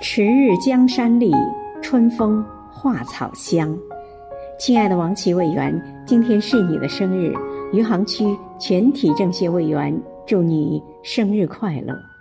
迟日江山丽春风花草香。亲爱的王琦委员今天是你的生日余杭区全体政协委员祝你生日快乐。